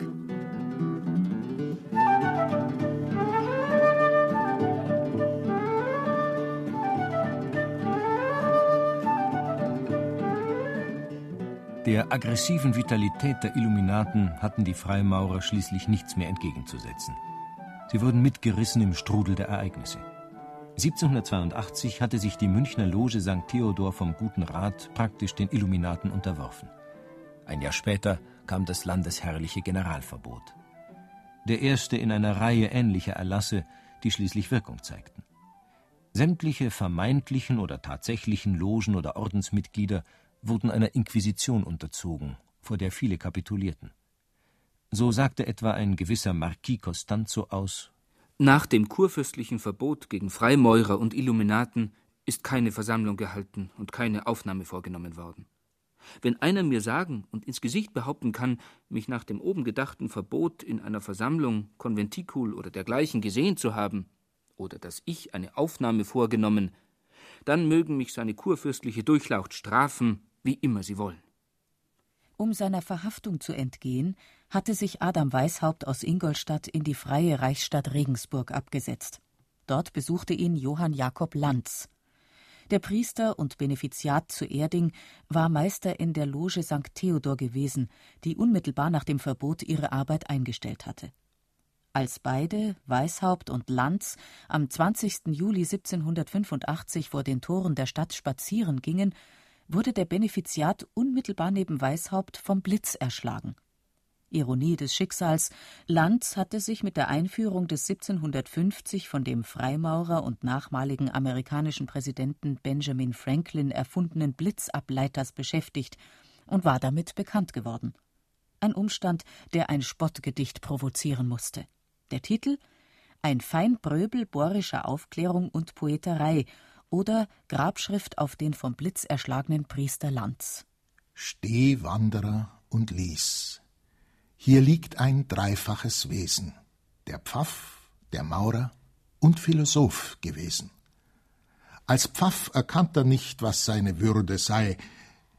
Der aggressiven Vitalität der Illuminaten hatten die Freimaurer schließlich nichts mehr entgegenzusetzen. Sie wurden mitgerissen im Strudel der Ereignisse. 1782 hatte sich die Münchner Loge St. Theodor vom Guten Rat praktisch den Illuminaten unterworfen. Ein Jahr später kam das landesherrliche Generalverbot. Der erste in einer Reihe ähnlicher Erlasse, die schließlich Wirkung zeigten. Sämtliche vermeintlichen oder tatsächlichen Logen oder Ordensmitglieder wurden einer Inquisition unterzogen, vor der viele kapitulierten. So sagte etwa ein gewisser Marquis Costanzo aus Nach dem kurfürstlichen Verbot gegen Freimaurer und Illuminaten ist keine Versammlung gehalten und keine Aufnahme vorgenommen worden. Wenn einer mir sagen und ins Gesicht behaupten kann, mich nach dem oben gedachten Verbot in einer Versammlung, Konventikul oder dergleichen gesehen zu haben, oder dass ich eine Aufnahme vorgenommen, dann mögen mich seine kurfürstliche Durchlaucht strafen, wie immer sie wollen. Um seiner Verhaftung zu entgehen, hatte sich Adam Weishaupt aus Ingolstadt in die freie Reichsstadt Regensburg abgesetzt. Dort besuchte ihn Johann Jakob Lanz. Der Priester und Benefiziat zu Erding war Meister in der Loge St. Theodor gewesen, die unmittelbar nach dem Verbot ihre Arbeit eingestellt hatte. Als beide, Weishaupt und Lanz, am 20. Juli 1785 vor den Toren der Stadt spazieren gingen, wurde der Benefiziat unmittelbar neben Weishaupt vom Blitz erschlagen. Ironie des Schicksals, Lanz hatte sich mit der Einführung des 1750 von dem Freimaurer und nachmaligen amerikanischen Präsidenten Benjamin Franklin erfundenen Blitzableiters beschäftigt und war damit bekannt geworden. Ein Umstand, der ein Spottgedicht provozieren musste. Der Titel Ein Feinbröbel bohrischer Aufklärung und Poeterei oder Grabschrift auf den vom Blitz erschlagenen Priester Lanz. Steh, Wanderer, und lies. Hier liegt ein dreifaches Wesen, der Pfaff, der Maurer und Philosoph gewesen. Als Pfaff erkannt er nicht, was seine Würde sei,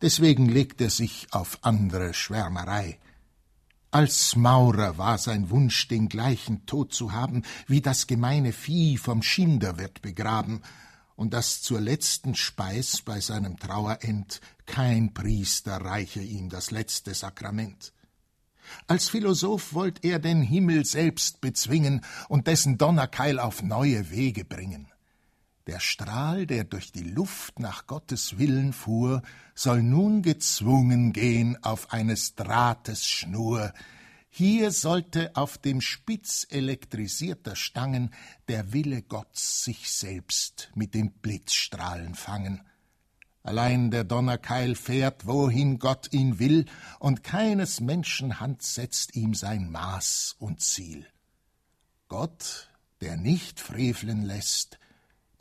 deswegen legt er sich auf andere Schwärmerei. Als Maurer war sein Wunsch, den gleichen Tod zu haben, wie das gemeine Vieh vom Schinder wird begraben, und dass zur letzten Speis bei seinem Trauerend kein Priester reiche ihm das letzte Sakrament. Als Philosoph wollt er den Himmel selbst bezwingen und dessen Donnerkeil auf neue Wege bringen. Der Strahl, der durch die Luft nach Gottes Willen fuhr, soll nun gezwungen gehen auf eines Drahtes Schnur, hier sollte auf dem Spitz elektrisierter Stangen der Wille Gottes sich selbst mit den Blitzstrahlen fangen. Allein der Donnerkeil fährt, wohin Gott ihn will, und keines Menschen Hand setzt ihm sein Maß und Ziel. Gott, der nicht freveln lässt,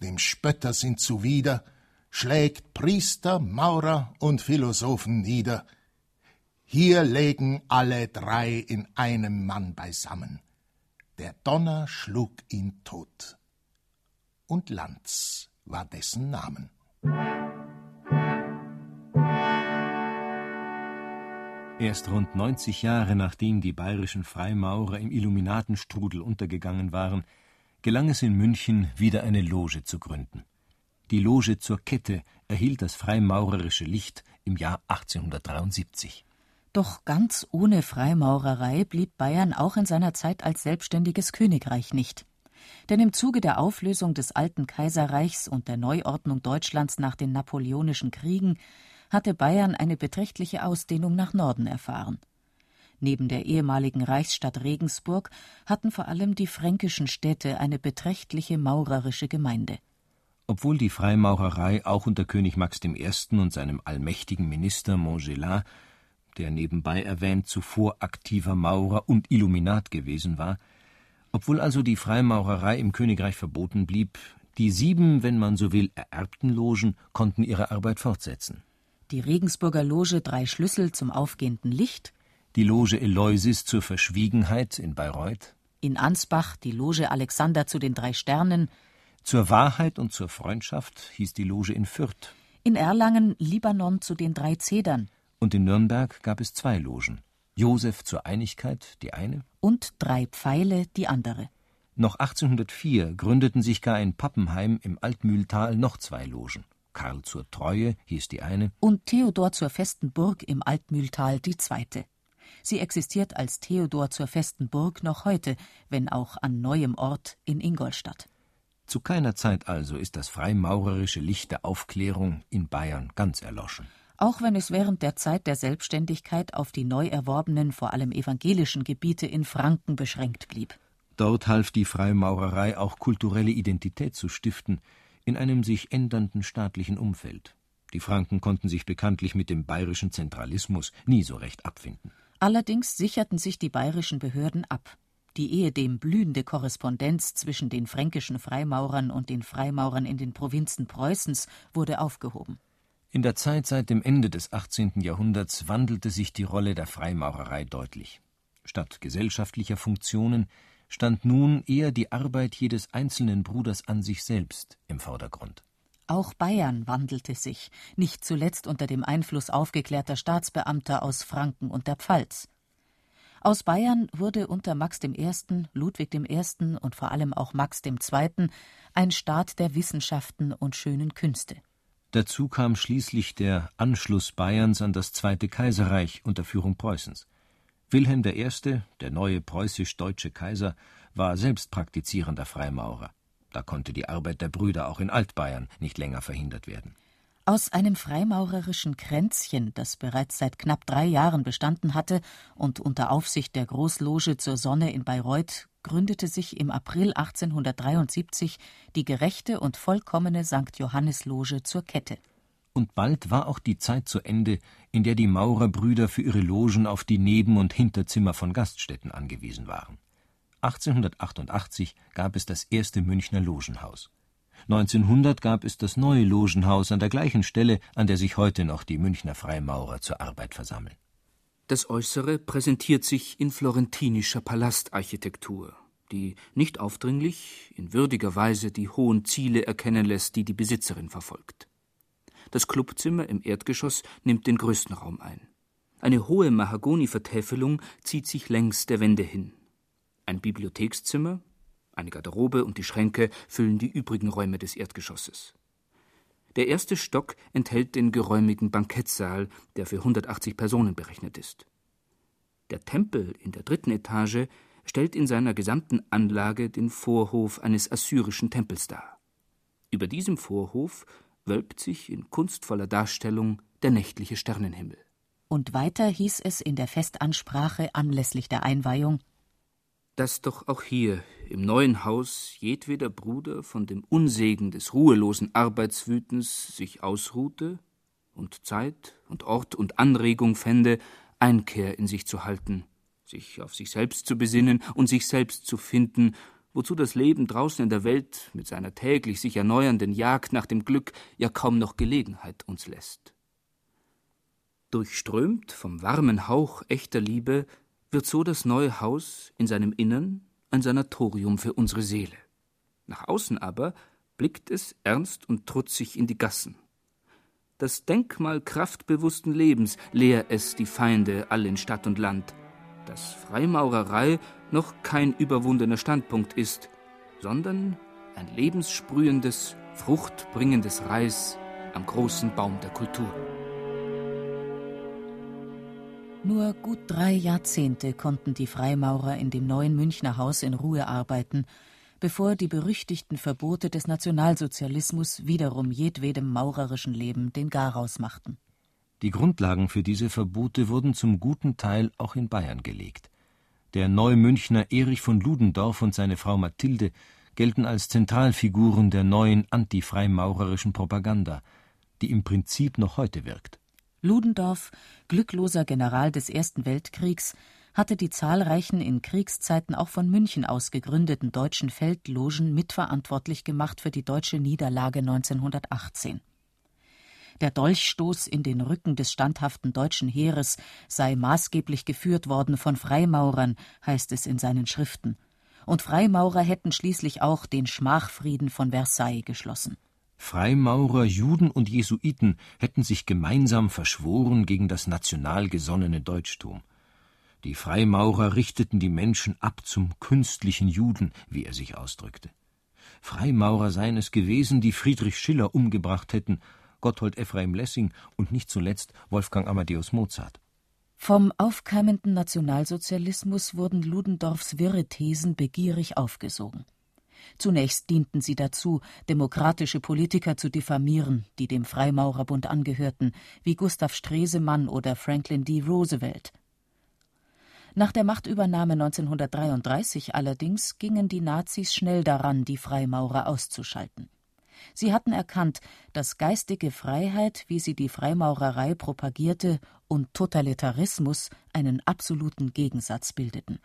dem Spötter sind zuwider, schlägt Priester, Maurer und Philosophen nieder, hier lägen alle drei in einem Mann beisammen. Der Donner schlug ihn tot. Und Lanz war dessen Namen. Erst rund 90 Jahre nachdem die bayerischen Freimaurer im Illuminatenstrudel untergegangen waren, gelang es in München, wieder eine Loge zu gründen. Die Loge zur Kette erhielt das freimaurerische Licht im Jahr 1873. Doch ganz ohne Freimaurerei blieb Bayern auch in seiner Zeit als selbstständiges Königreich nicht. Denn im Zuge der Auflösung des alten Kaiserreichs und der Neuordnung Deutschlands nach den Napoleonischen Kriegen hatte Bayern eine beträchtliche Ausdehnung nach Norden erfahren. Neben der ehemaligen Reichsstadt Regensburg hatten vor allem die fränkischen Städte eine beträchtliche maurerische Gemeinde. Obwohl die Freimaurerei auch unter König Max I. und seinem allmächtigen Minister Montgelas der nebenbei erwähnt zuvor aktiver Maurer und Illuminat gewesen war, obwohl also die Freimaurerei im Königreich verboten blieb, die sieben, wenn man so will, ererbten Logen konnten ihre Arbeit fortsetzen. Die Regensburger Loge Drei Schlüssel zum aufgehenden Licht, die Loge Eleusis zur Verschwiegenheit in Bayreuth, in Ansbach die Loge Alexander zu den drei Sternen, zur Wahrheit und zur Freundschaft hieß die Loge in Fürth, in Erlangen Libanon zu den drei Zedern, und in Nürnberg gab es zwei Logen, Josef zur Einigkeit, die eine, und drei Pfeile, die andere. Noch 1804 gründeten sich gar in Pappenheim im Altmühltal noch zwei Logen. Karl zur Treue hieß die eine und Theodor zur festen Burg im Altmühltal die zweite. Sie existiert als Theodor zur festen Burg noch heute, wenn auch an neuem Ort in Ingolstadt. Zu keiner Zeit also ist das freimaurerische Licht der Aufklärung in Bayern ganz erloschen. Auch wenn es während der Zeit der Selbstständigkeit auf die neu erworbenen, vor allem evangelischen Gebiete in Franken beschränkt blieb. Dort half die Freimaurerei auch kulturelle Identität zu stiften in einem sich ändernden staatlichen Umfeld. Die Franken konnten sich bekanntlich mit dem bayerischen Zentralismus nie so recht abfinden. Allerdings sicherten sich die bayerischen Behörden ab. Die ehedem blühende Korrespondenz zwischen den fränkischen Freimaurern und den Freimaurern in den Provinzen Preußens wurde aufgehoben. In der Zeit seit dem Ende des 18. Jahrhunderts wandelte sich die Rolle der Freimaurerei deutlich. Statt gesellschaftlicher Funktionen stand nun eher die Arbeit jedes einzelnen Bruders an sich selbst im Vordergrund. Auch Bayern wandelte sich, nicht zuletzt unter dem Einfluss aufgeklärter Staatsbeamter aus Franken und der Pfalz. Aus Bayern wurde unter Max I., Ludwig I. und vor allem auch Max II. ein Staat der Wissenschaften und schönen Künste. Dazu kam schließlich der Anschluss Bayerns an das Zweite Kaiserreich unter Führung Preußens. Wilhelm I., der neue preußisch-deutsche Kaiser, war selbst praktizierender Freimaurer. Da konnte die Arbeit der Brüder auch in Altbayern nicht länger verhindert werden. Aus einem freimaurerischen Kränzchen, das bereits seit knapp drei Jahren bestanden hatte und unter Aufsicht der Großloge zur Sonne in Bayreuth, gründete sich im April 1873 die gerechte und vollkommene St. Johannes-Loge zur Kette und bald war auch die Zeit zu Ende, in der die Maurerbrüder für ihre Logen auf die Neben- und Hinterzimmer von Gaststätten angewiesen waren. 1888 gab es das erste Münchner Logenhaus. 1900 gab es das neue Logenhaus an der gleichen Stelle, an der sich heute noch die Münchner Freimaurer zur Arbeit versammeln. Das Äußere präsentiert sich in florentinischer Palastarchitektur, die nicht aufdringlich, in würdiger Weise die hohen Ziele erkennen lässt, die die Besitzerin verfolgt. Das Clubzimmer im Erdgeschoss nimmt den größten Raum ein. Eine hohe Mahagoni-Vertäfelung zieht sich längs der Wände hin. Ein Bibliothekszimmer, eine Garderobe und die Schränke füllen die übrigen Räume des Erdgeschosses. Der erste Stock enthält den geräumigen Bankettsaal, der für 180 Personen berechnet ist. Der Tempel in der dritten Etage stellt in seiner gesamten Anlage den Vorhof eines assyrischen Tempels dar. Über diesem Vorhof wölbt sich in kunstvoller Darstellung der nächtliche Sternenhimmel. Und weiter hieß es in der Festansprache anlässlich der Einweihung dass doch auch hier im neuen Haus jedweder Bruder von dem Unsegen des ruhelosen Arbeitswütens sich ausruhte und Zeit und Ort und Anregung fände, Einkehr in sich zu halten, sich auf sich selbst zu besinnen und sich selbst zu finden wozu das Leben draußen in der Welt mit seiner täglich sich erneuernden Jagd nach dem Glück ja kaum noch Gelegenheit uns lässt. Durchströmt vom warmen Hauch echter Liebe wird so das neue Haus in seinem Innern ein Sanatorium für unsere Seele. Nach außen aber blickt es ernst und trutzig in die Gassen. Das Denkmal kraftbewussten Lebens lehr es die Feinde all in Stadt und Land, dass Freimaurerei noch kein überwundener Standpunkt ist, sondern ein lebenssprühendes, fruchtbringendes Reis am großen Baum der Kultur. Nur gut drei Jahrzehnte konnten die Freimaurer in dem neuen Münchner Haus in Ruhe arbeiten, bevor die berüchtigten Verbote des Nationalsozialismus wiederum jedwedem maurerischen Leben den Garaus machten. Die Grundlagen für diese Verbote wurden zum guten Teil auch in Bayern gelegt. Der Neumünchner Erich von Ludendorff und seine Frau Mathilde gelten als Zentralfiguren der neuen antifreimaurerischen Propaganda, die im Prinzip noch heute wirkt. Ludendorff, glückloser General des Ersten Weltkriegs, hatte die zahlreichen in Kriegszeiten auch von München aus gegründeten deutschen Feldlogen mitverantwortlich gemacht für die deutsche Niederlage 1918. Der Dolchstoß in den Rücken des standhaften deutschen Heeres sei maßgeblich geführt worden von Freimaurern, heißt es in seinen Schriften. Und Freimaurer hätten schließlich auch den Schmachfrieden von Versailles geschlossen. Freimaurer, Juden und Jesuiten hätten sich gemeinsam verschworen gegen das national gesonnene Deutschtum. Die Freimaurer richteten die Menschen ab zum künstlichen Juden, wie er sich ausdrückte. Freimaurer seien es gewesen, die Friedrich Schiller umgebracht hätten, Gotthold Ephraim Lessing und nicht zuletzt Wolfgang Amadeus Mozart. Vom aufkeimenden Nationalsozialismus wurden Ludendorffs wirre Thesen begierig aufgesogen. Zunächst dienten sie dazu, demokratische Politiker zu diffamieren, die dem Freimaurerbund angehörten, wie Gustav Stresemann oder Franklin D. Roosevelt. Nach der Machtübernahme 1933 allerdings gingen die Nazis schnell daran, die Freimaurer auszuschalten. Sie hatten erkannt, dass geistige Freiheit, wie sie die Freimaurerei propagierte, und Totalitarismus einen absoluten Gegensatz bildeten.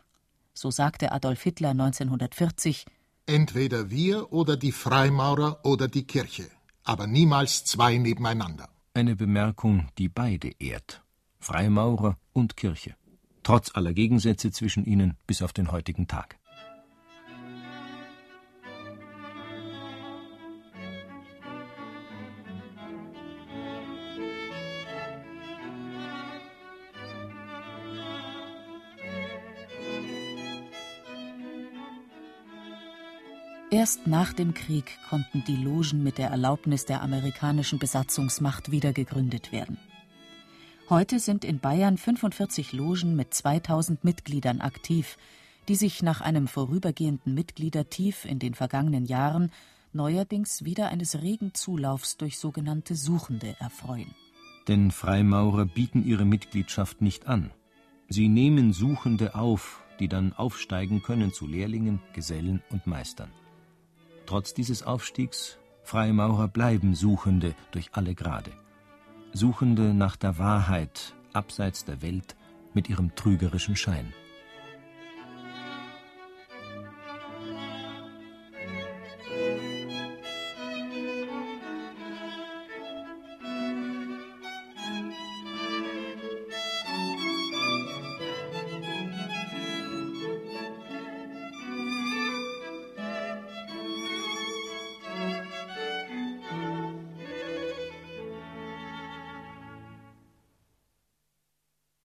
So sagte Adolf Hitler 1940 Entweder wir oder die Freimaurer oder die Kirche, aber niemals zwei nebeneinander. Eine Bemerkung, die beide ehrt. Freimaurer und Kirche trotz aller Gegensätze zwischen ihnen bis auf den heutigen Tag. Erst nach dem Krieg konnten die Logen mit der Erlaubnis der amerikanischen Besatzungsmacht wieder gegründet werden. Heute sind in Bayern 45 Logen mit 2000 Mitgliedern aktiv, die sich nach einem vorübergehenden Mitgliedertief in den vergangenen Jahren neuerdings wieder eines regen Zulaufs durch sogenannte Suchende erfreuen. Denn Freimaurer bieten ihre Mitgliedschaft nicht an. Sie nehmen Suchende auf, die dann aufsteigen können zu Lehrlingen, Gesellen und Meistern. Trotz dieses Aufstiegs, Freimaurer bleiben Suchende durch alle Grade. Suchende nach der Wahrheit abseits der Welt mit ihrem trügerischen Schein.